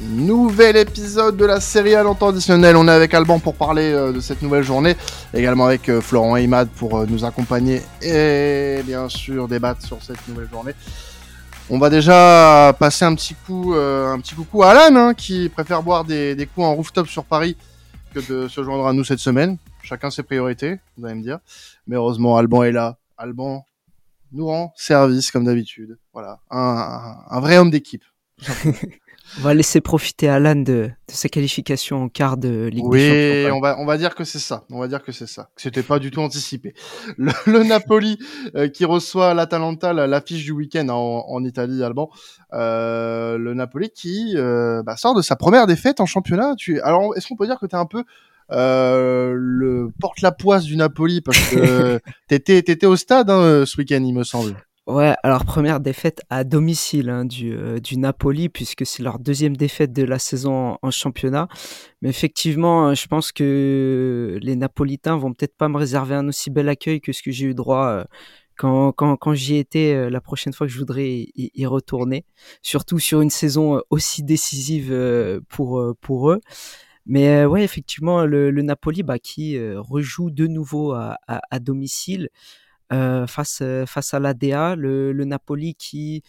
Nouvel épisode de la série à additionnel. On est avec Alban pour parler euh, de cette nouvelle journée. Également avec euh, Florent et Imad pour euh, nous accompagner et bien sûr débattre sur cette nouvelle journée. On va déjà passer un petit coup, un petit coucou à Alan hein, qui préfère boire des, coups en rooftop sur Paris que de se joindre à nous cette semaine. Chacun ses priorités, vous allez me dire. Mais heureusement, Alban est là. Alban nous rend service comme d'habitude. Voilà, un vrai homme d'équipe. On va laisser profiter Alan de, de sa qualification en quart de Ligue oui, des Champions. on va on va dire que c'est ça. On va dire que c'est ça. C'était pas du tout anticipé. Le, le Napoli euh, qui reçoit l'Atalanta, la- l'affiche du week-end en, en Italie, Alban. Euh, le Napoli qui euh, bah, sort de sa première défaite en championnat. Tu alors est-ce qu'on peut dire que t'es un peu euh, le porte-la-poisse du Napoli? Parce que t'étais t'étais au stade hein, ce week-end, il me semble. Ouais, alors première défaite à domicile hein, du, euh, du Napoli, puisque c'est leur deuxième défaite de la saison en, championnat. Mais effectivement, euh, je pense que les Napolitains vont peut-être pas me réserver un aussi bel accueil que ce que j'ai eu droit euh, quand, quand, quand j'y étais la prochaine fois que je voudrais y, y retourner. Surtout sur une saison aussi décisive pour, pour eux. Mais ouais, effectivement, le, le Napoli bah, qui rejoue de nouveau à, à, à domicile face euh, face à l'ADA, le, le Napoli qui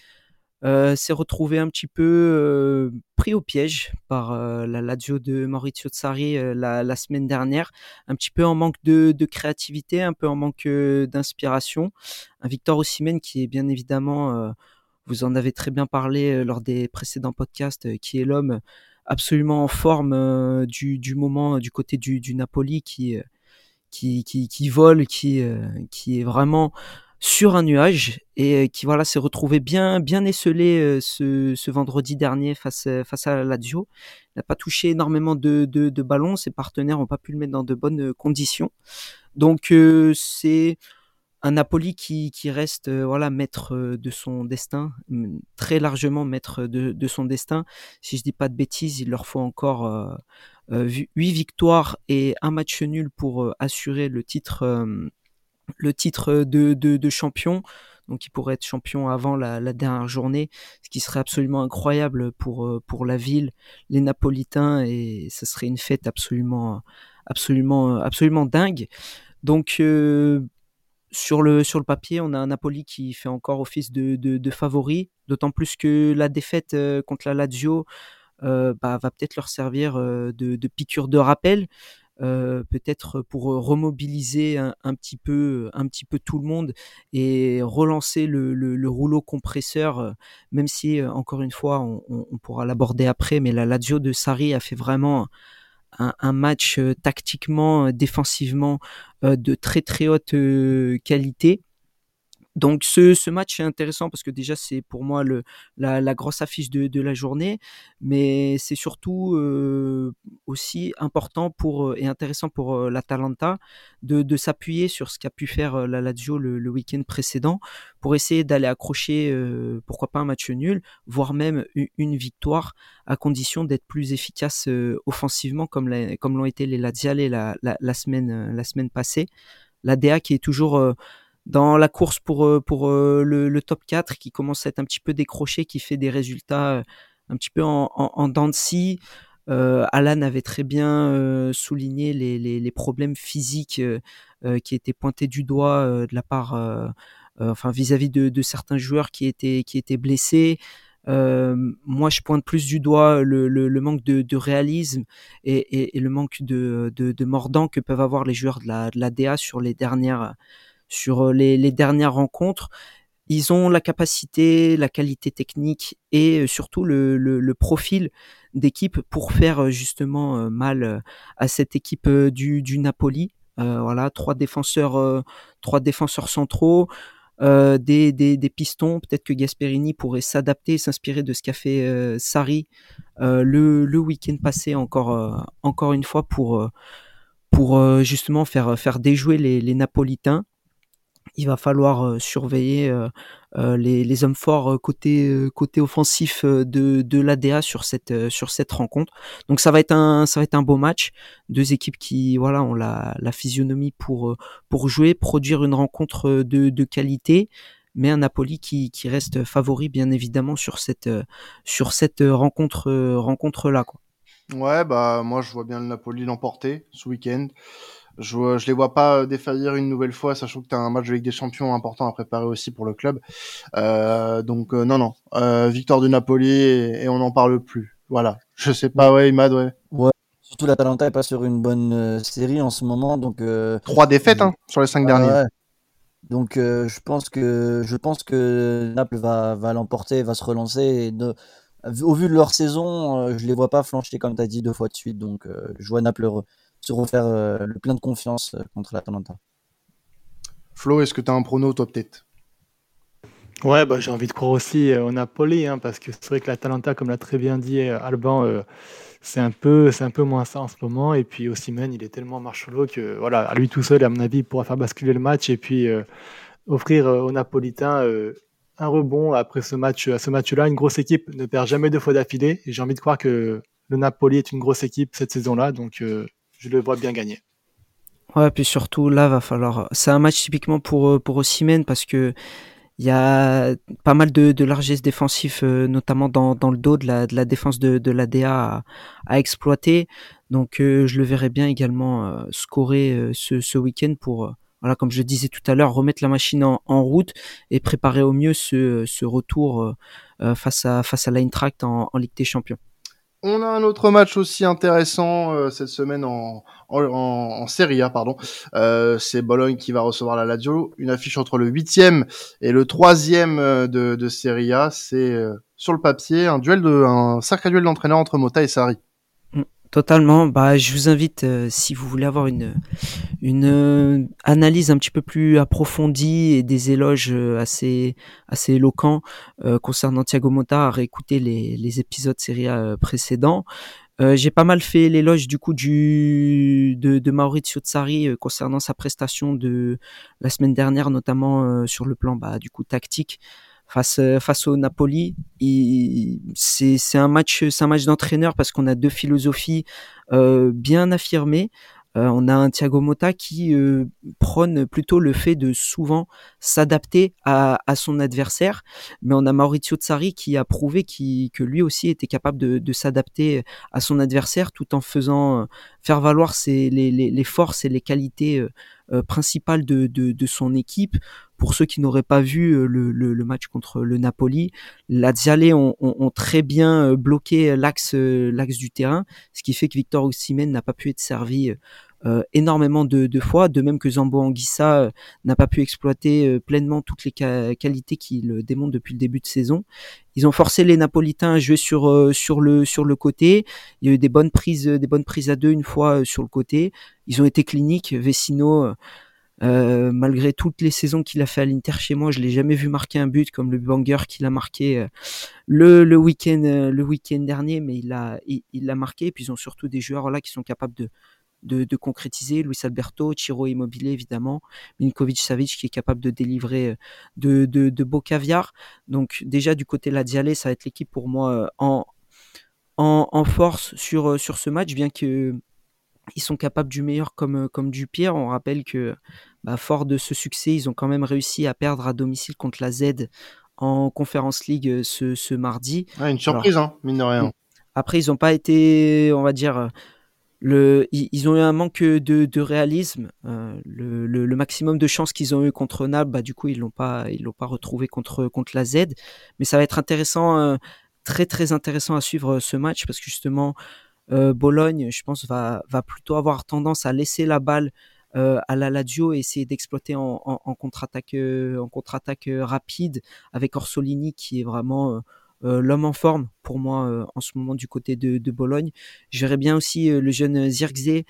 euh, s'est retrouvé un petit peu euh, pris au piège par euh, la Lazio de Maurizio euh, la, semaine dernière, un petit peu en manque de, de créativité, un peu en manque euh, d'inspiration. Un Victor Osimhen qui est bien évidemment, euh, vous en avez très bien parlé euh, lors des précédents podcasts, euh, qui est l'homme absolument en forme euh, du, du moment euh, du côté du, du Napoli qui euh, qui, qui, qui vole, qui, euh, qui est vraiment sur un nuage et euh, qui voilà s'est retrouvé bien bien esselé euh, ce, ce vendredi dernier face face à la Lazio. Il n'a pas touché énormément de, de, ballons, ses partenaires n'ont pas pu le mettre dans de bonnes conditions. Donc c'est un Napoli qui, qui reste voilà maître de son destin, très largement maître de, de son destin. Si je dis pas de bêtises, il leur faut encore euh, huit victoires et un match nul pour euh, assurer le titre euh, le titre de, champion. Donc il pourrait être champion avant la, dernière journée, ce qui serait absolument incroyable pour euh, pour la ville, les Napolitains et ce serait une fête absolument absolument absolument dingue. Donc euh, sur le sur le papier, on a un Napoli qui fait encore office de, de, favori, d'autant plus que la défaite euh, contre la Lazio euh, bah, va peut-être leur servir euh, de, de piqûre de rappel, euh, peut-être pour remobiliser un, petit peu un petit peu tout le monde et relancer le, le, le rouleau compresseur, euh, même si euh, encore une fois on, on, pourra l'aborder après, mais la Lazio de Sarri a fait vraiment un, un match euh, tactiquement, euh, défensivement euh, de très très haute euh, qualité. Donc ce, ce match est intéressant parce que déjà c'est pour moi le, la, la grosse affiche de, de la journée, mais c'est surtout euh, aussi important pour et intéressant pour euh, l'Atalanta de, de s'appuyer sur ce qu'a pu faire euh, la Lazio le, le week-end précédent pour essayer d'aller accrocher euh, pourquoi pas un match nul, voire même une, victoire à condition d'être plus efficace euh, offensivement comme la, comme l'ont été les Laziale la, la, la semaine euh, la semaine passée. L'ADA qui est toujours euh, dans la course pour, euh, pour euh, le, top 4, qui commence à être un petit peu décroché, qui fait des résultats euh, un petit peu en, en, en dents de scie. Alan avait très bien souligné les, les, problèmes physiques qui étaient pointés du doigt de la part, enfin vis-à-vis -vis de, certains joueurs qui étaient, qui étaient blessés. Moi, je pointe plus du doigt le, le, manque de, réalisme et, et, le manque de, de, mordant que peuvent avoir les joueurs de la, de la DA sur les dernières sur les, les, dernières rencontres. Ils ont la capacité, la qualité technique et surtout le, le, le profil d'équipe pour faire justement mal à cette équipe du, du Napoli. Euh, voilà, trois défenseurs, euh, trois défenseurs centraux, euh, des, des, des, pistons. Peut-être que Gasperini pourrait s'adapter, s'inspirer de ce qu'a fait euh, Sarri le, le week-end passé encore, encore une fois pour, pour justement faire, faire déjouer les, les Napolitains il va falloir surveiller les, hommes forts côté côté offensif de, de l'ADA sur cette sur cette rencontre. Donc ça va être un ça va être un beau match. Deux équipes qui voilà ont la, physionomie pour pour jouer, produire une rencontre de, qualité. mais un Napoli qui, qui reste favori bien évidemment sur cette sur cette rencontre rencontre là. Ouais bah moi je vois bien le Napoli l'emporter ce week-end. Je, je les vois pas défaillir une nouvelle fois, sachant que tu as un match de Ligue des Champions important à préparer aussi pour le club. Euh, donc non non, euh, victoire du Napoli et, on n'en parle plus. Voilà. Je sais pas, ouais, Imad, ouais. Ouais. Surtout l'Atalanta est pas sur une bonne série en ce moment, donc. Trois défaites hein, sur les cinq derniers. Donc euh, je pense que je pense que Naples va, va l'emporter, va se relancer. Et au vu de leur saison, euh, je les vois pas flancher comme tu as dit deux fois de suite. Donc euh, je vois Naples se refaire le plein de confiance contre l'Atalanta. Flo, est-ce que tu as un prono toi peut-être? Ouais, bah, j'ai envie de croire aussi au Napoli, hein, parce que c'est vrai que l'Atalanta, comme l'a très bien dit Alban, c'est un peu c'est un peu moins ça en ce moment. Et puis Osimhen il est tellement marchelot que voilà à lui tout seul à mon avis il pourra faire basculer le match et puis euh, offrir euh, aux Napolitains euh, un rebond après ce match ce match là une grosse équipe ne perd jamais deux fois d'affilée. Et j'ai envie de croire que le Napoli est une grosse équipe cette saison là donc je le vois bien gagner ouais puis surtout là va falloir c'est un match typiquement pour pour Osimhen parce que il y a pas mal de, largesse défensif, euh, notamment dans, dans, le dos de la, de la défense de, de l'ADA à, exploiter. Donc euh, je le verrai bien également euh, scorer ce, ce week-end pour, voilà, comme je disais tout à l'heure, remettre la machine en, en, route et préparer au mieux ce, ce retour face à face à en Ligue des Champions. On a un autre match aussi intéressant euh, cette semaine en, en, Serie A, pardon. Euh, c'est Bologne qui va recevoir la Lazio. Une affiche entre le huitième et le troisième euh, de, de Serie A. C'est sur le papier un duel de un sacré duel d'entraîneur entre Mota et Sarri. Totalement. Bah, je vous invite, euh, si vous voulez avoir une, une euh, analyse un petit peu plus approfondie et des éloges euh, assez, assez éloquents concernant Thiago Motta, à réécouter les, les épisodes série précédents. J'ai pas mal fait l'éloge du coup du de, de Maurizio Tsari concernant sa prestation de la semaine dernière, notamment sur le plan bah, du coup tactique face euh, face au Napoli. C'est c'est un match c'est un match d'entraîneur parce qu'on a deux philosophies euh, bien affirmées. Euh, on a un Thiago Motta qui euh, prône plutôt le fait de souvent s'adapter à, à, son adversaire, mais on a Maurizio Tsari qui a prouvé qui, que lui aussi était capable de, de s'adapter à son adversaire tout en faisant faire valoir ses, les, les, les forces et les qualités principales de, de, son équipe. Pour ceux qui n'auraient pas vu euh, le, match contre le Napoli, Laziale ont, ont, ont très bien euh, bloqué l'axe euh, du terrain, ce qui fait que Victor Osimhen n'a pas pu être servi euh, énormément de, fois, de même que Zambo Anguissa n'a pas pu exploiter pleinement toutes les qualités qu'il démontre depuis le début de saison. Ils ont forcé les Napolitains à jouer sur le côté. Il y a eu des bonnes prises des bonnes prises à deux une fois sur le côté. Ils ont été cliniques. Vecino euh, malgré toutes les saisons qu'il a fait à l'Inter chez moi, je l'ai jamais vu marquer un but comme le banger qu'il a marqué euh, le, week-end euh, dernier, mais il l'a il, l'a marqué. Et puis ils ont surtout des joueurs là qui sont capables de de, de concrétiser. Luis Alberto, Chiro Immobile évidemment, Minkovic Savic qui est capable de délivrer de, de, de beaux caviar. Donc déjà du côté la Dialé, ça va être l'équipe pour moi en, en, en force sur sur ce match, bien que ils sont capables du meilleur comme, comme du pire. On rappelle que bah, fort de ce succès, ils ont quand même réussi à perdre à domicile contre la Z en Conference League euh, ce, ce mardi. une surprise, hein, mine de rien. Après, ils n'ont pas été, on va dire, euh, le, ils ont eu un manque de, de réalisme. Euh, le, le, le, maximum de chances qu'ils ont eu contre Naples, bah, du coup, ils l'ont pas, ils l'ont pas retrouvé contre contre la Z. Mais ça va être intéressant, très très intéressant à suivre ce match parce que justement, Bologne, je pense, va va plutôt avoir tendance à laisser la balle euh, à la Lazio et essayer d'exploiter en, en, en contre-attaque en contre-attaque euh, euh, rapide avec Orsolini qui est vraiment l'homme en forme pour moi en ce moment du côté de, de Bologne. Je verrais bien aussi le jeune Zirkzee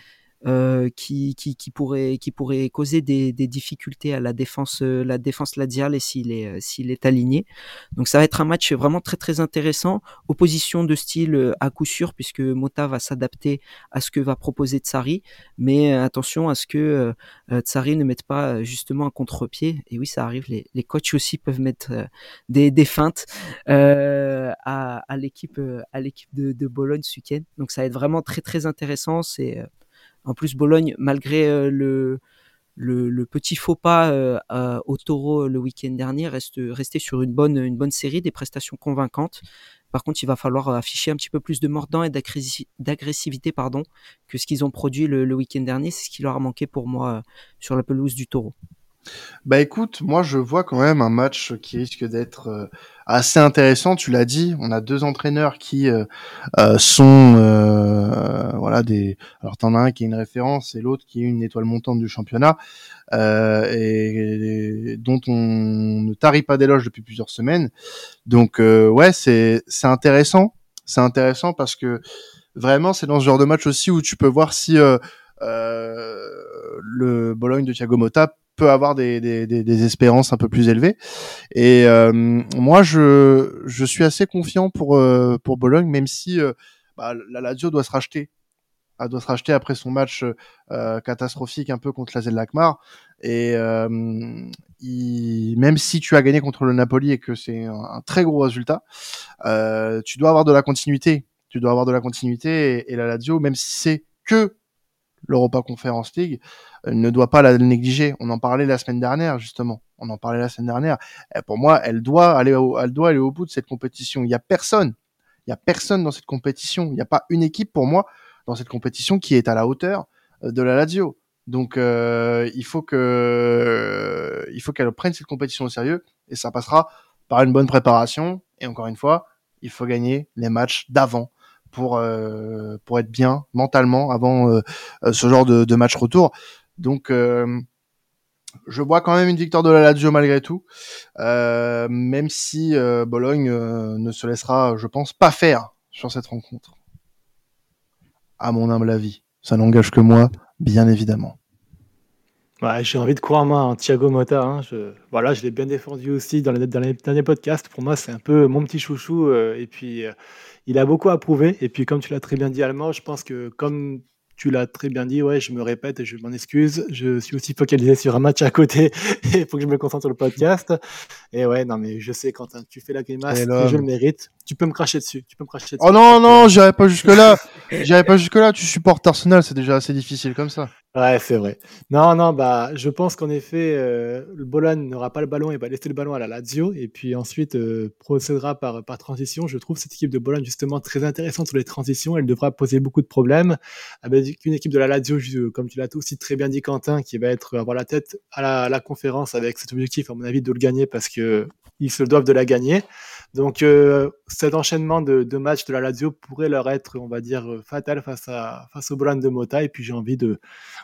euh, qui, qui, qui, pourrait, qui pourrait causer des, des difficultés à la défense, euh, la défense ladiale s'il est, euh, s'il est aligné. Donc ça va être un match vraiment très très intéressant. Opposition de style à coup sûr puisque Mota va s'adapter à ce que va proposer Tsari, mais attention à ce que Tsari ne mette pas justement un contre-pied. Et oui, ça arrive. Les, les coachs aussi peuvent mettre des, des feintes à, à l'équipe, à l'équipe de, de Bologne ce week-end. Donc ça va être vraiment très très intéressant. C'est en plus, Bologne, malgré euh, le, petit faux pas au Taureau le week-end dernier reste resté sur une bonne série, des prestations convaincantes. Par contre, il va falloir afficher un petit peu plus de mordant et d'agressivité pardon, que ce qu'ils ont produit le, week-end dernier. C'est ce qui leur a manqué pour moi sur la pelouse du Taureau. Bah écoute, moi je vois quand même un match qui risque d'être euh, assez intéressant. Tu l'as dit, on a deux entraîneurs qui euh, euh, sont voilà des. Alors t'en as un qui est une référence et l'autre qui est une étoile montante du championnat et, dont on ne tarit pas d'éloges depuis plusieurs semaines. Donc ouais, c'est c'est intéressant, c'est intéressant parce que vraiment c'est dans ce genre de match aussi où tu peux voir si le Bologne de Thiago Motta peut avoir des, espérances un peu plus élevées. Et euh, moi, je, suis assez confiant pour, euh, pour Bologne, même si euh, bah, la Lazio doit se racheter. Elle doit se racheter après son match catastrophique un peu contre la Lakmar. Et même si tu as gagné contre le Napoli et que c'est un, très gros résultat, tu dois avoir de la continuité. Tu dois avoir de la continuité et la Lazio, même si c'est que l'Europa Conference League, euh, ne doit pas la négliger. On en parlait la semaine dernière, justement. On en parlait la semaine dernière. pour moi, elle doit aller au, elle doit aller au bout de cette compétition. Il y a personne. Il y a personne dans cette compétition. Il n'y a pas une équipe pour moi dans cette compétition qui est à la hauteur euh, de la Lazio. Donc euh, il faut que il faut qu'elle prenne cette compétition au sérieux et ça passera par une bonne préparation et encore une fois, il faut gagner les matchs d'avant pour euh, pour être bien mentalement avant euh, euh, ce genre de, match retour. Donc je vois quand même une victoire de la Lazio malgré tout, même si Bologne ne se laissera, je pense, pas faire sur cette rencontre. À mon humble avis, ça n'engage que moi, bien évidemment. J'ai envie de croire moi Thiago Motta. Hein. Je, voilà, je l'ai bien défendu aussi dans les, dans les derniers podcasts. Pour moi, c'est un peu mon petit chouchou. et puis, il a beaucoup à prouver. Et puis, comme tu l'as très bien dit, Allemand, je pense que comme tu l'as très bien dit, ouais, je me répète et je m'en excuse. Je suis aussi focalisé sur un match à côté et il faut que je me concentre sur le podcast. Et ouais, non, mais je sais, Quentin, tu fais la grimace je le mérite. Tu peux me cracher dessus. Tu peux me cracher dessus. Oh non, non, j'irai pas jusque-là. j'irai pas jusque-là. Tu supportes Arsenal, c'est déjà assez difficile comme ça. Ouais, c'est vrai. Non, non, bah, je pense qu'en effet, euh, le Bologne n'aura pas le ballon et va laisser le ballon à la Lazio et puis ensuite euh, procédera par, par transition. Je trouve cette équipe de Bologne justement très intéressante sur les transitions. Elle devra poser beaucoup de problèmes avec une équipe de la Lazio, comme tu l'as aussi très bien dit, Quentin, qui va être avoir la tête à la, à la conférence avec cet objectif, à mon avis, de le gagner parce que ils se doivent de la gagner. Donc euh, cet enchaînement de, de, matchs de la Lazio pourrait leur être, on va dire, euh, fatal face à face au Bologne de Mota. Et puis j'ai envie de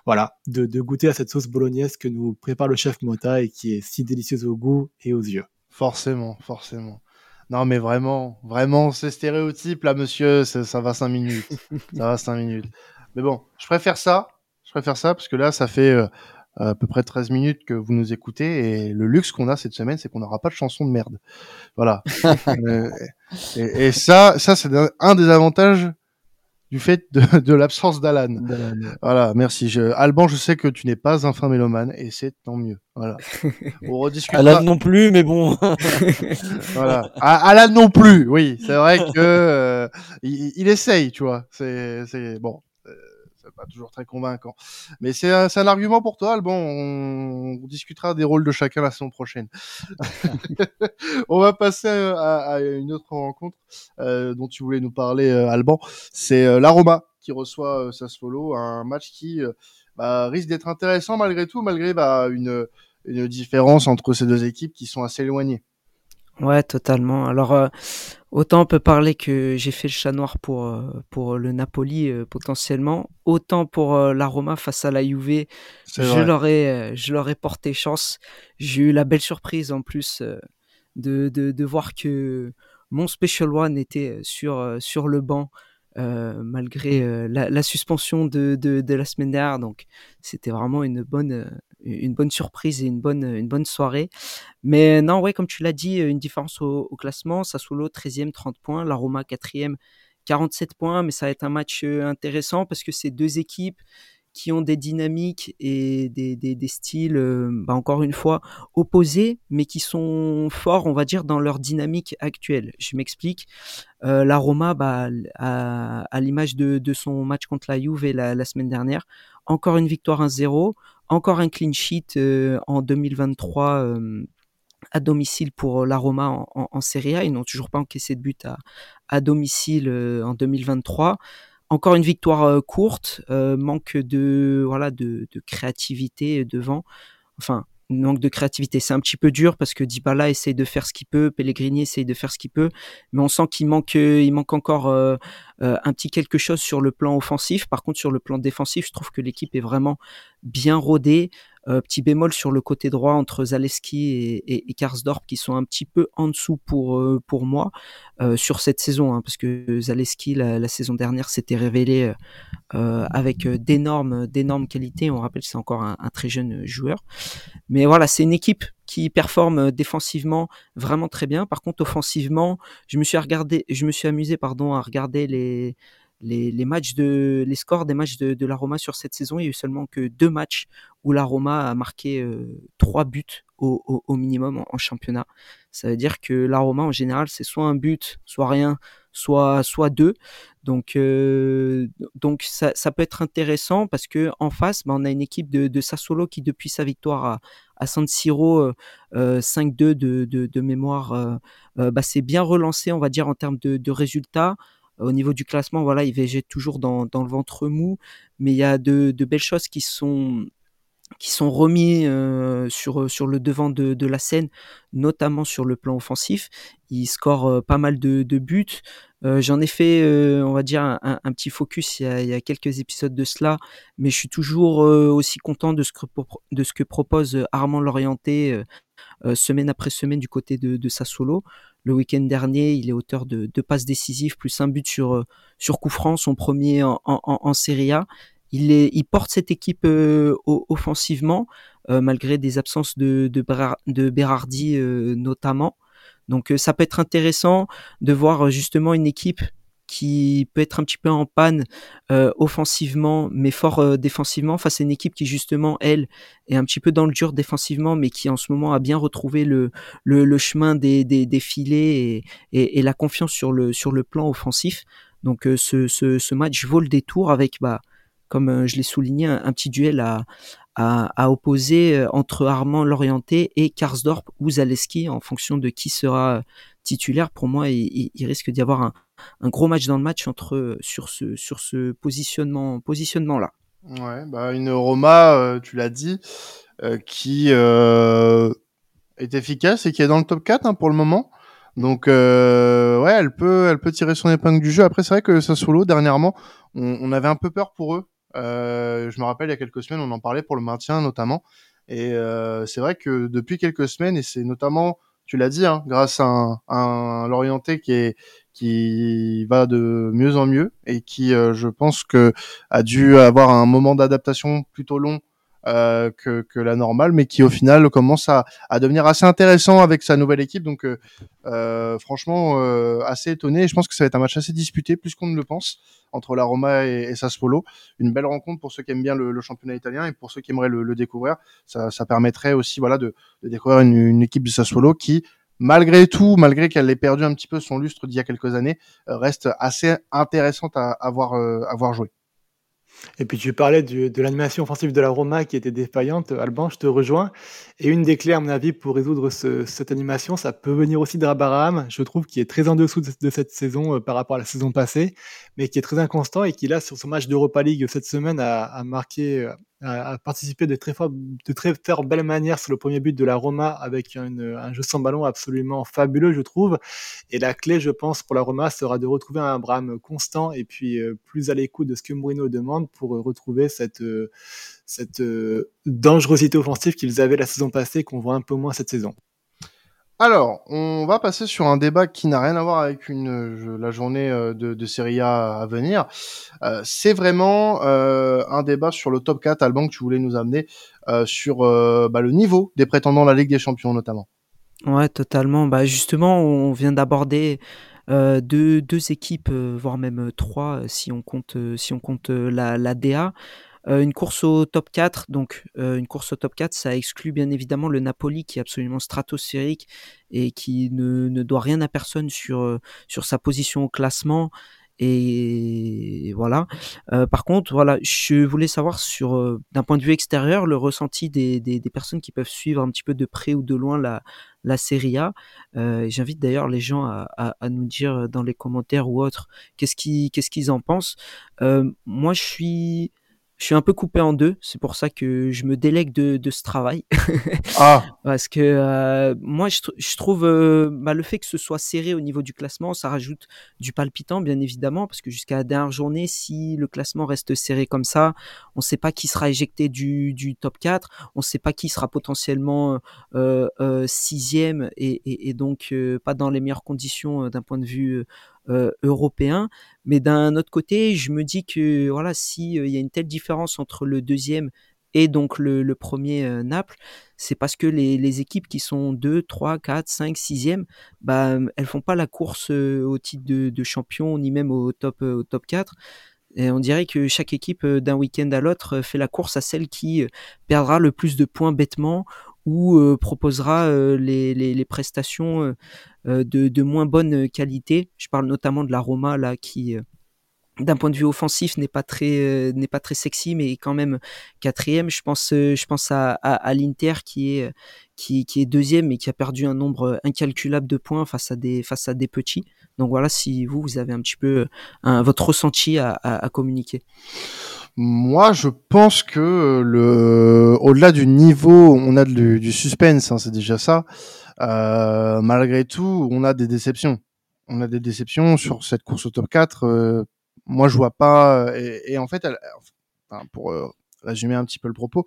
voilà de, de, goûter à cette sauce bolognaise que nous prépare le chef Mota et qui est si délicieuse au goût et aux yeux. Forcément, forcément. Non mais vraiment, vraiment, ces stéréotypes là, monsieur, ça, ça va cinq minutes. ça va cinq minutes. Mais bon, je préfère ça. Je préfère ça parce que là, ça fait euh, à peu près 13 minutes que vous nous écoutez et le luxe qu'on a cette semaine c'est qu'on n'aura pas de chanson de merde. Voilà. Euh, et, et, ça ça c'est un des avantages du fait de, de l'absence d'Alan. Voilà merci. Je, Alban je sais que tu n'es pas un fin mélomane et c'est tant mieux. Voilà. On rediscutera. Alan non plus mais bon. Voilà. Alan non plus oui. C'est vrai que euh, il, il, essaye tu vois. C'est c'est bon pas toujours très convaincant. Mais c'est un, un, argument pour toi, Alban. On, on, discutera des rôles de chacun la saison prochaine. on va passer à, à, une autre rencontre euh, dont tu voulais nous parler, euh, Alban. C'est euh, l'Aroma qui reçoit euh, Sassuolo, un match qui euh, bah, risque d'être intéressant malgré tout, malgré bah, une, une différence entre ces deux équipes qui sont assez éloignées. Ouais, totalement. Alors, euh, autant on peut parler que j'ai fait le chat noir pour, euh, pour le Napoli euh, potentiellement, autant pour la Roma face à la Juve, je leur, ai, je leur ai porté chance. J'ai eu la belle surprise en plus de, de, de voir que mon Special One était sur, sur le banc. malgré la, la, suspension de, de, la semaine dernière. Donc, c'était vraiment une bonne, une bonne surprise et une bonne, une bonne soirée. Mais non, ouais, comme tu l'as dit, une différence au, classement. Sassuolo 13e, 30 points. La Roma 4e, 47 points. Mais ça va être un match euh, intéressant parce que c'est deux équipes qui ont des dynamiques et des, des, styles, euh, bah encore une fois, opposés, mais qui sont forts, on va dire, dans leur dynamique actuelle. Je m'explique. Euh, la Roma, bah, à, à l'image de, de, son match contre la Juve la, la semaine dernière, encore une victoire 1-0. Encore un clean sheet en 2023 à domicile pour la Roma en, Serie A. Ils n'ont toujours pas encaissé de but à, domicile en 2023 encore une victoire courte, manque de voilà créativité devant. Enfin, manque de créativité. C'est un petit peu dur parce que Dybala essaye de faire ce qu'il peut, Pellegrini essaye de faire ce qu'il peut, mais on sent qu'il manque, encore euh, euh, un petit quelque chose sur le plan offensif. Par contre, sur le plan défensif, je trouve que l'équipe est vraiment bien rodée. Euh, petit bémol sur le côté droit entre Zaleski et, et, et, Karsdorp qui sont un petit peu en dessous pour euh, pour moi euh, sur cette saison hein, parce que Zaleski la, la saison dernière s'était révélé euh, avec d'énormes d'énormes qualités. On rappelle c'est encore un, un, très jeune joueur. Mais voilà c'est une équipe qui performe défensivement vraiment très bien. Par contre offensivement je me suis regardé je me suis amusé pardon à regarder les les, les, matchs de les scores des matchs de, de la Roma sur cette saison, il y a eu seulement que deux matchs où la Roma a marqué euh, trois buts au, au, minimum en, championnat. Ça veut dire que la Roma en général c'est soit un but, soit rien, soit soit deux. Donc euh, donc ça, ça, peut être intéressant parce que en face, bah, on a une équipe de, de Sassuolo qui depuis sa victoire à, à San Siro euh, 5-2 de, de, de, mémoire, euh, euh, bah, c'est bien relancé, on va dire en termes de résultats au niveau du classement, voilà, il végète toujours dans, le ventre mou, mais il y a de, belles choses qui sont qui remis euh, sur le devant de, la scène, notamment sur le plan offensif. Il score euh, pas mal de, buts. Euh, J'en ai fait, on va dire, un, petit focus il y, a, quelques épisodes de cela, mais je suis toujours aussi content de ce que de ce que propose Armand Lorienté semaine après semaine du côté de, de Sassuolo. Le week-end dernier, il est auteur de deux passes décisives plus un but sur sur coup franc, son premier en, en, en Serie A. Il, est, il, porte cette équipe euh, offensivement, euh, malgré des absences de, de, Berardi euh, notamment. Donc ça peut être intéressant de voir justement une équipe qui peut être un petit peu en panne euh, offensivement, mais fort euh, défensivement, face à une équipe qui justement, elle, est un petit peu dans le dur défensivement, mais qui en ce moment a bien retrouvé le, le, chemin des, des, filets et, la confiance sur le, sur le plan offensif. Donc euh, ce, ce, ce, match vaut le détour avec, bah, comme je l'ai souligné, un, un, petit duel à, à, à opposer entre Armand Lorienté et Karsdorp ou Zaleski en fonction de qui sera titulaire. Pour moi, il, il risque d'y avoir un, un gros match dans le match entre sur ce sur ce positionnement positionnement là. Ouais, bah une Roma, euh, tu l'as dit, euh, qui euh, est efficace et qui est dans le top 4 hein, pour le moment. Donc euh, ouais, elle peut elle peut tirer son épingle du jeu. Après c'est vrai que Sassuolo dernièrement, on, on, avait un peu peur pour eux. Euh, je me rappelle il y a quelques semaines, on en parlait pour le maintien notamment. Et c'est vrai que depuis quelques semaines, et c'est notamment tu l'as dit, hein, grâce à un, un l'orienté qui est qui va de mieux en mieux et qui, euh, je pense que a dû avoir un moment d'adaptation plutôt long euh, que, que, la normale, mais qui au final commence à, à, devenir assez intéressant avec sa nouvelle équipe. Donc, euh, euh franchement, euh, assez étonné. je pense que ça va être un match assez disputé, plus qu'on ne le pense, entre la Roma et, et Sassuolo. Une belle rencontre pour ceux qui aiment bien le, le championnat italien et pour ceux qui aimeraient le, le découvrir. Ça, ça, permettrait aussi, voilà, de, de découvrir une, une, équipe de Sassuolo qui malgré tout, malgré qu'elle ait perdu un petit peu son lustre d'il y a quelques années, euh, reste assez intéressante à, à voir jouer. Et puis tu parlais de l'animation offensive de la Roma qui était défaillante. Alban, je te rejoins. Et une des clés, à mon avis, pour résoudre ce, cette animation, ça peut venir aussi de Rabaraham, je trouve, qui est très en dessous de, cette saison euh, par rapport à la saison passée, mais qui est très inconstant et qui, là, sur son match d'Europa League cette semaine, a, a marqué, a, a, participé de très, fort, de très fort belle manière sur le premier but de la Roma avec une, un jeu sans ballon absolument fabuleux, je trouve. Et la clé, je pense, pour la Roma sera de retrouver un Abraham constant et puis euh, plus à l'écoute de ce que Mourinho demande pour euh, retrouver cette, euh, cette dangerosité offensive qu'ils avaient la saison passée qu'on voit un peu moins cette saison. Alors, on va passer sur un débat qui n'a rien à voir avec la journée de, de Serie A à venir. Euh, c'est vraiment euh, un débat sur le top 4, Alban, que tu voulais nous amener, euh, sur bah, le niveau des prétendants à la Ligue des Champions notamment. Ouais, totalement. Bah, justement, on vient d'aborder deux, équipes, voire même trois, si on compte, la DA. Euh, une course au top 4, donc euh, une course au top 4, ça exclut bien évidemment le Napoli qui est absolument stratosphérique et qui ne, ne doit rien à personne sur, euh, sur sa position au classement Et voilà. Euh, par contre, voilà, je voulais savoir sur, euh, d'un point de vue extérieur, le ressenti des, des, des, personnes qui peuvent suivre un petit peu de près ou de loin la, la Serie A. Euh, J'invite d'ailleurs les gens à, à, à, nous dire dans les commentaires ou autres qu'est-ce qu'ils qu'est-ce qu'ils en pensent. Euh, moi, je suis je suis un peu coupé en deux. C'est pour ça que je me délègue de, de ce travail. ah. Parce que euh, moi, je, je trouve euh, bah, le fait que ce soit serré au niveau du classement, ça rajoute du palpitant, bien évidemment, parce que jusqu'à la dernière journée, si le classement reste serré comme ça, on ne sait pas qui sera éjecté du, du top 4, on ne sait pas qui sera potentiellement euh, euh sixième et, et, et donc euh, pas dans les meilleures conditions d'un point de vue euh, européen. Mais d'un autre côté, je me dis que voilà, si euh, il y a une telle différence entre le deuxième et donc le, premier euh, Naples, c'est parce que les, équipes qui sont 2, 3, 4, 5, 6e, bah, elles font pas la course au titre de, champion ni même au top, au top 4. Et on dirait que chaque équipe d'un week-end à l'autre fait la course à celle qui perdra le plus de points bêtement ou euh, proposera euh, les, les, les, prestations euh, de, de, moins bonne qualité. Je parle notamment de la Roma là qui d'un point de vue offensif n'est pas très n'est pas très sexy mais quand même quatrième je pense je pense à, à, l'Inter qui est qui, est deuxième et qui a perdu un nombre incalculable de points face à des face à des petits donc voilà si vous vous avez un petit peu votre ressenti à, à, communiquer moi, je pense que le, au-delà du niveau, on a du, du suspense, hein, c'est déjà ça. Euh, malgré tout, on a des déceptions. On a des déceptions sur cette course au top 4. Euh, moi, je vois pas. Et, et en fait, elle, enfin, pour euh, résumer un petit peu le propos,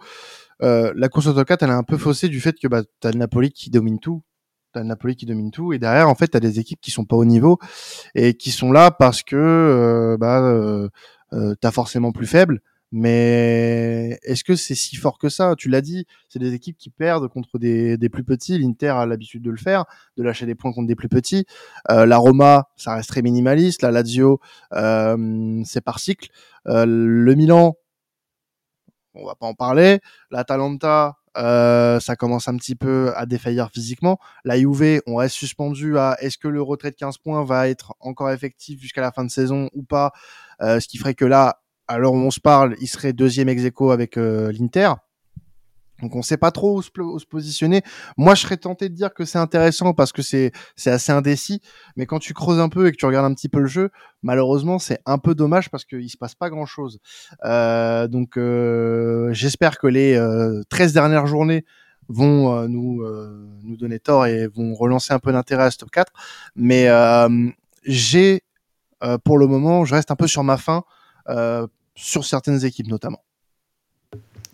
euh, la course au top 4, elle est un peu faussée du fait que bah, t'as le Napoli qui domine tout. T'as le Napoli qui domine tout, et derrière, en fait, t'as des équipes qui sont pas au niveau et qui sont là parce que euh, bah euh, t'as forcément plus faible. Mais est-ce que c'est si fort que ça? Tu l'as dit, c'est des équipes qui perdent contre des, des plus petits. L'Inter a l'habitude de le faire, de lâcher des points contre des plus petits. Euh, la Roma, ça reste très minimaliste. La Lazio, euh, c'est par cycle. Euh, le Milan, on va pas en parler. L'Atalanta, euh, ça commence un petit peu à défaillir physiquement. La Juve, on reste suspendu à est-ce que le retrait de 15 points va être encore effectif jusqu'à la fin de saison ou pas? Euh, ce qui ferait que là, alors on se parle, il serait deuxième ex avec euh, l'Inter. Donc on sait pas trop où se, positionner. Moi, je serais tenté de dire que c'est intéressant parce que c'est assez indécis. Mais quand tu creuses un peu et que tu regardes un petit peu le jeu, malheureusement, c'est un peu dommage parce qu'il se passe pas grand chose. Euh, donc euh, j'espère que les 13 dernières journées vont nous donner tort et vont relancer un peu d'intérêt à ce top 4. Mais j'ai euh, pour le moment, je reste un peu sur ma faim euh, sur certaines équipes notamment.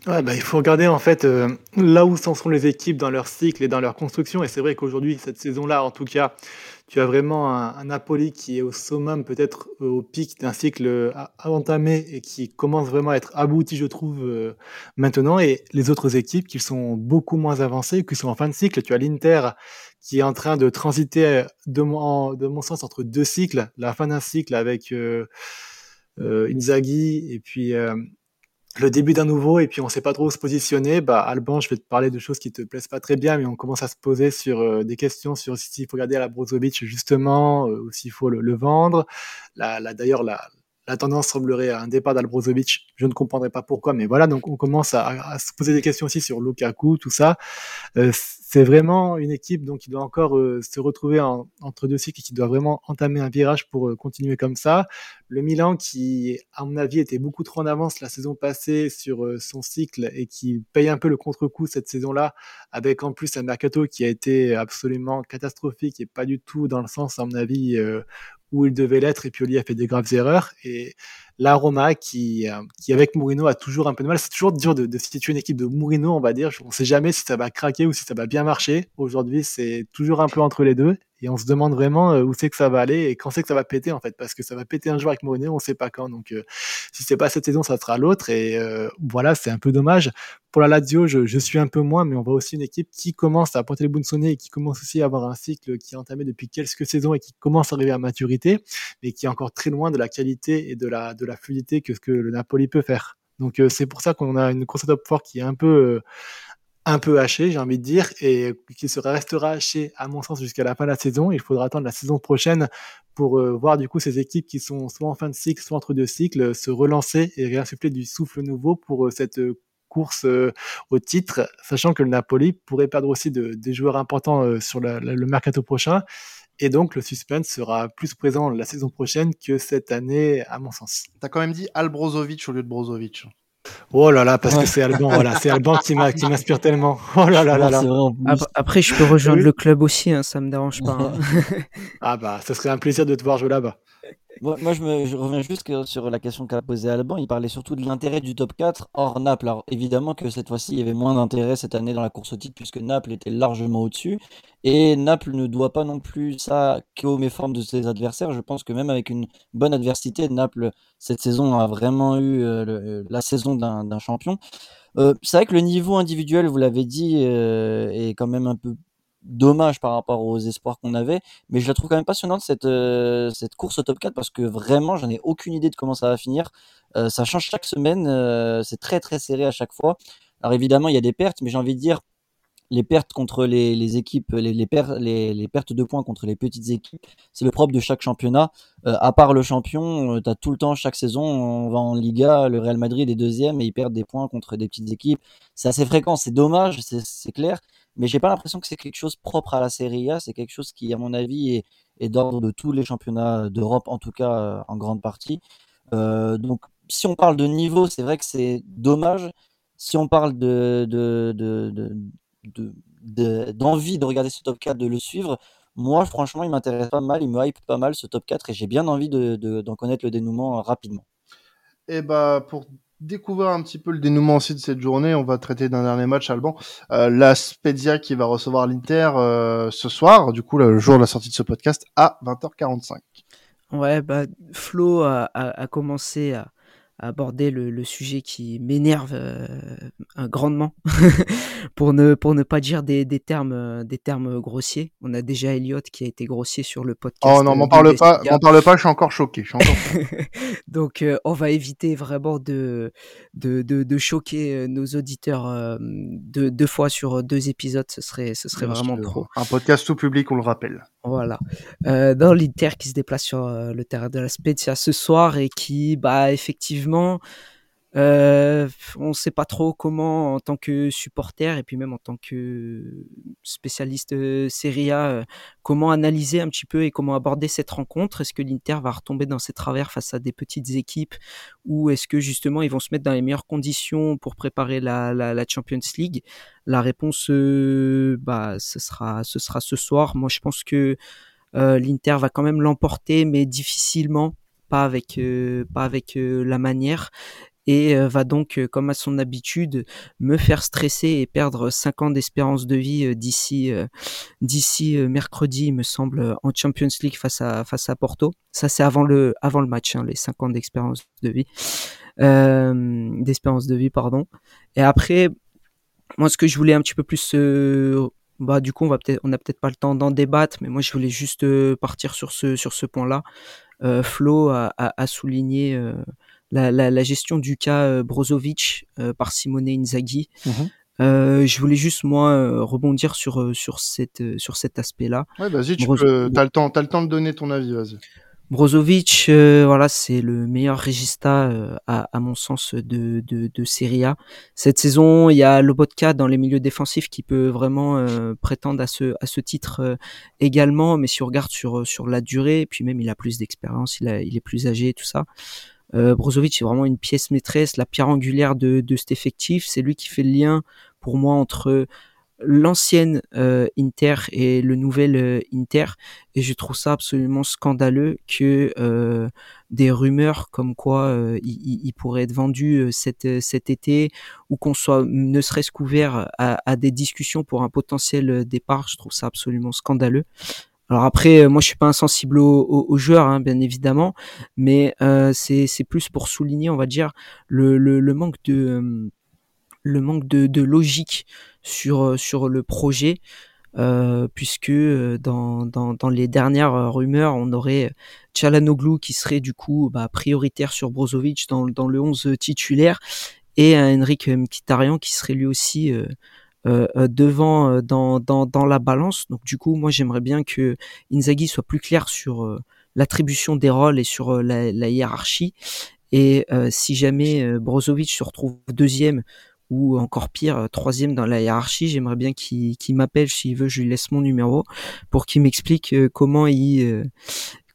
Ouais, bah, il faut regarder en fait euh, là où s'en sont les équipes dans leur cycle et dans leur construction. Et c'est vrai qu'aujourd'hui, cette saison-là, en tout cas, tu as vraiment un, Napoli qui est au summum, peut-être au pic d'un cycle à, entamer et qui commence vraiment à être abouti, je trouve, euh, maintenant. Et les autres équipes qui sont beaucoup moins avancées, qui sont en fin de cycle. Tu as l'Inter qui est en train de transiter, de mon, sens, entre deux cycles. La fin d'un cycle avec euh, euh, Inzaghi et puis euh, le début d'un nouveau et puis on sait pas trop où se positionner. Bah, Alban, je vais te parler de choses qui te plaisent pas très bien, mais on commence à se poser sur euh, des questions sur s'il faut garder à la Brozovic justement euh, ou s'il faut le, le, vendre. D'ailleurs, la, la tendance semblerait à un départ d'Albrozovic. Je ne comprendrai pas pourquoi, mais voilà. Donc on commence à, se poser des questions aussi sur Lukaku, tout ça. Euh, c'est vraiment une équipe donc qui doit encore euh, se retrouver en, entre deux cycles et qui doit vraiment entamer un virage pour euh, continuer comme ça. Le Milan qui, à mon avis, était beaucoup trop en avance la saison passée sur son cycle et qui paye un peu le contre-coup cette saison-là, avec en plus un mercato qui a été absolument catastrophique et pas du tout dans le sens, à mon avis, où il devait l'être et Pioli a fait des graves erreurs et la Roma qui, euh, qui avec Mourinho a toujours un peu de mal. C'est toujours dur de, de, situer une équipe de Mourinho, on va dire. On ne sait jamais si ça va craquer ou si ça va bien marcher. Aujourd'hui, c'est toujours un peu entre les deux et on se demande vraiment euh, où c'est que ça va aller et quand c'est que ça va péter en fait. Parce que ça va péter un jour avec Mourinho on sait pas quand. Donc euh, si c'est pas cette saison ça sera l'autre. Et euh, voilà c'est un peu dommage. Pour la Lazio je, suis un peu moins mais on voit aussi une équipe qui commence à pointer les bouts de et qui commence aussi à avoir un cycle qui est entamé depuis quelques saisons et qui commence à arriver à maturité mais qui est encore très loin de la qualité et de la fluidité que ce que le Napoli peut faire. Donc c'est pour ça qu'on a une course top fort qui est un peu un peu haché, j'ai envie de dire, et qui sera, restera haché, à mon sens, jusqu'à la fin de la saison. Il faudra attendre la saison prochaine pour euh, voir du coup ces équipes qui sont soit en fin de cycle, soit entre deux cycles, se relancer et réinsuffler du souffle nouveau pour euh, cette euh, course au titre, sachant que le Napoli pourrait perdre aussi de, des joueurs importants sur le mercato prochain. Et donc, le suspense sera plus présent la saison prochaine que cette année, à mon sens. T'as quand même dit Al Brozovic au lieu de Brozovic. Oh là là, parce que c'est Alban, voilà, c'est Alban qui m'inspire tellement. Oh là là là là. Après, je peux rejoindre le club aussi, hein, ça me dérange pas. Hein. ah bah, ce serait un plaisir de te voir jouer là-bas. Moi, je, reviens juste sur la question qu'a posée Alban. Il parlait surtout de l'intérêt du top 4 hors Naples. Alors, évidemment que cette fois-ci, il y avait moins d'intérêt cette année dans la course au titre puisque Naples était largement au-dessus. Et Naples ne doit pas non plus ça qu'aux méformes de ses adversaires. Je pense que même avec une bonne adversité, Naples, cette saison, a vraiment eu euh, la saison d'un champion. Euh, c'est vrai que le niveau individuel, vous l'avez dit, euh, est quand même un peu dommage par rapport aux espoirs qu'on avait, mais je la trouve quand même passionnante cette, euh, cette course au top 4 parce que vraiment j'en ai aucune idée de comment ça va finir. Euh, ça change chaque semaine, euh, c'est très très serré à chaque fois. Alors évidemment il y a des pertes, mais j'ai envie de dire les pertes contre les, les équipes, les, les, pertes de points contre les petites équipes, c'est le propre de chaque championnat. à part le champion, tu as tout le temps, chaque saison, on va en Liga, le Real Madrid est deuxième et ils perdent des points contre des petites équipes. C'est assez fréquent, c'est dommage, c'est clair, mais j'ai pas l'impression que c'est quelque chose propre à la Serie A. C'est quelque chose qui, à mon avis, est, est d'ordre de tous les championnats d'Europe, en tout cas euh, en grande partie. Euh, donc, si on parle de niveau, c'est vrai que c'est dommage. Si on parle de, de, de, d'envie de, regarder ce top 4, de le suivre, moi, franchement, il m'intéresse pas mal, il me hype pas mal ce top 4 et j'ai bien envie d'en connaître le dénouement rapidement. Et bah, pour découvrir un petit peu le dénouement aussi de cette journée, on va traiter d'un dernier match, Alban. Euh, la Spezia qui va recevoir l'Inter euh, ce soir, du coup, le jour de la sortie de ce podcast, à 20h45. Ouais, bah, Flo a, a commencé à, aborder le, le sujet qui m'énerve euh, grandement, pour ne pour ne pas dire des, des termes euh, des termes grossiers. On a déjà Elliot qui a été grossier sur le podcast. Oh non, m'en parle pas, m'en parle pas, je suis encore choqué. Je suis encore... Donc euh, on va éviter vraiment de de, de, de choquer nos auditeurs deux, deux fois sur deux épisodes. Ce serait ce serait vraiment trop. Un podcast tout public, on le rappelle. Voilà. Euh, dans l'Inter qui se déplace sur euh, le terrain de la Spezia ce soir et qui, bah, effectivement, euh, on ne sait pas trop comment, en tant que supporter et puis même en tant que spécialiste euh, Serie A, euh, comment analyser un petit peu et comment aborder cette rencontre. Est-ce que l'Inter va retomber dans ses travers face à des petites équipes ou est-ce que justement ils vont se mettre dans les meilleures conditions pour préparer la, Champions League? La réponse, bah, ce sera, ce sera ce soir. Moi, je pense que l'Inter va quand même l'emporter, mais difficilement pas avec pas avec la manière et euh, va donc, euh, comme à son habitude, me faire stresser et perdre 5 ans d'espérance de vie euh, d'ici mercredi, il me semble, en Champions League face à Porto. Ça, c'est avant le match, hein, les 5 ans d'espérance de vie, euh, d'espérance de vie, pardon. Et après, moi, ce que je voulais un petit peu plus bah du coup on va peut-être on a peut-être pas le temps d'en débattre mais moi je voulais juste partir sur ce sur ce point là euh, Flo a, a, a souligné la, la, la, gestion du cas euh, Brozovic euh, par Simone Inzaghi. Mhm. Euh, je voulais juste moi euh, rebondir sur sur cette sur cet aspect-là. Ouais, vas-y, tu peux, t'as le temps, t'as le temps de donner ton avis, vas-y. Brozovic, euh, voilà, c'est le meilleur régista euh, à, à, mon sens de, de, de Serie A. Cette saison, il y a Lobotka dans les milieux défensifs qui peut vraiment euh, prétendre à ce, à ce titre également. Mais si on regarde sur, sur la durée, puis même il a plus d'expérience, il, il est plus âgé et tout ça. Euh, Brozovic est vraiment une pièce maîtresse, la pierre angulaire de, de cet effectif. C'est lui qui fait le lien pour moi entre l'ancienne euh, Inter et le nouvel euh, Inter. Et je trouve ça absolument scandaleux que euh, des rumeurs comme quoi euh, il, pourrait être vendu cet, cet été ou qu'on soit ne serait-ce qu'ouvert à, à, des discussions pour un potentiel départ je trouve ça absolument scandaleux. Alors après, moi je suis pas insensible aux, aux, joueurs, hein, bien évidemment, mais euh, c'est plus pour souligner, on va dire, le, le, le manque de le manque de, de logique sur euh, sur le projet. Euh, puisque euh, dans, dans, dans, les dernières rumeurs, on aurait Chalanoglu qui serait du coup bah, prioritaire sur Brozovic dans, dans le 11 titulaire et Henrik Mkhitaryan qui serait lui aussi devant dans, dans, dans la balance. Donc du coup, moi j'aimerais bien que Inzaghi soit plus clair sur l'attribution des rôles et sur la, la hiérarchie. Et si jamais Brozovic se retrouve deuxième ou encore pire, troisième dans la hiérarchie, j'aimerais bien qu'il m'appelle s'il veut, je lui laisse mon numéro pour qu'il m'explique comment il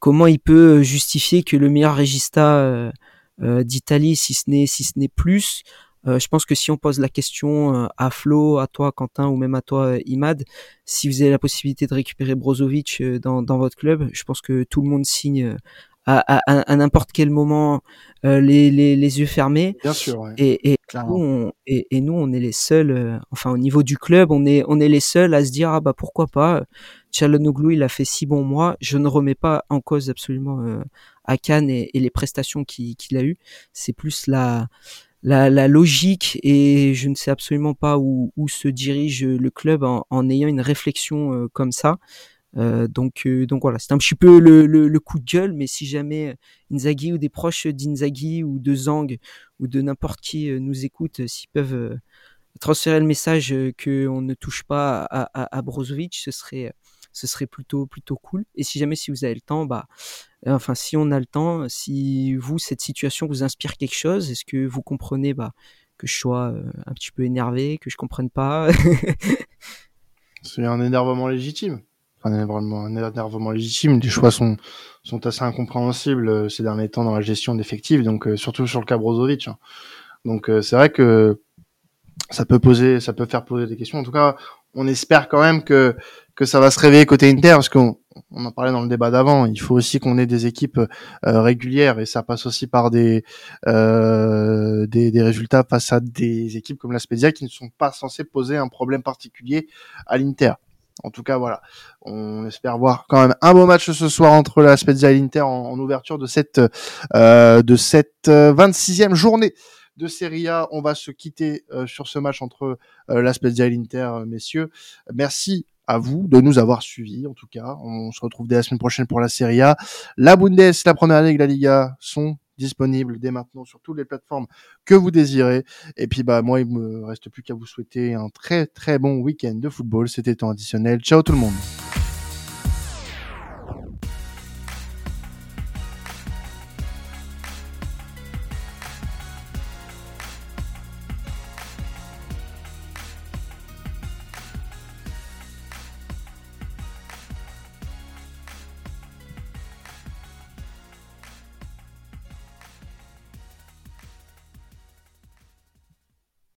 comment il peut justifier que le meilleur régista d'Italie, si ce n'est si ce n'est plus, je pense que si on pose la question à Flo, à toi Quentin ou même à toi Imad, si vous avez la possibilité de récupérer Brozovic dans votre club, je pense que tout le monde signe à, n'importe quel moment euh, les, les, les, yeux fermés. Bien sûr. Et, et, nous, on, et, et, nous, on est les seuls. Euh, enfin, au niveau du club, on est on est les seuls à se dire ah bah pourquoi pas. Chalonoglu, il a fait six bons mois. Je ne remets pas en cause absolument euh, à Cannes et, les prestations qu'il a eues. C'est plus la la, la, logique et je ne sais absolument pas où, où se dirige le club en, en ayant une réflexion comme ça. Euh, donc, euh, donc voilà, c'est un petit peu le, coup de gueule, mais si jamais Inzaghi ou des proches d'Inzaghi ou de Zang ou de n'importe qui euh, nous écoutent, s'ils peuvent transférer le message qu'on ne touche pas à, à, à, Brozovic, ce serait, ce serait plutôt, plutôt cool. Et si jamais si vous avez le temps, bah, enfin si on a le temps, si vous cette situation vous inspire quelque chose, est-ce que vous comprenez bah, que je sois un petit peu énervé, que je comprenne pas? C'est un énervement légitime un énervement, un énervement légitime. Les choix sont, sont assez incompréhensibles euh, ces derniers temps dans la gestion d'effectifs, donc euh, surtout sur le cas Brozovic. Hein. Donc euh, c'est vrai que ça peut poser, ça peut faire poser des questions. En tout cas, on espère quand même que que ça va se réveiller côté Inter, parce qu'on on en parlait dans le débat d'avant. Il faut aussi qu'on ait des équipes régulières et ça passe aussi par des, euh, des, des résultats face à des équipes comme la Spezia qui ne sont pas censées poser un problème particulier à l'Inter. En tout cas, voilà. On espère voir quand même un beau match ce soir entre la Spezia et en, ouverture de cette euh, de cette 26e euh, journée de Serie A. On va se quitter euh, sur ce match entre la Spezia et l'Inter, messieurs. Merci à vous de nous avoir suivis. En tout cas, on se retrouve dès la semaine prochaine pour la Serie A. La Bundes, la Première Ligue, la Liga sont disponible dès maintenant sur toutes les plateformes que vous désirez. Et puis bah moi il me reste plus qu'à vous souhaiter un très très bon week-end de football. C'était temps additionnel. Ciao tout le monde.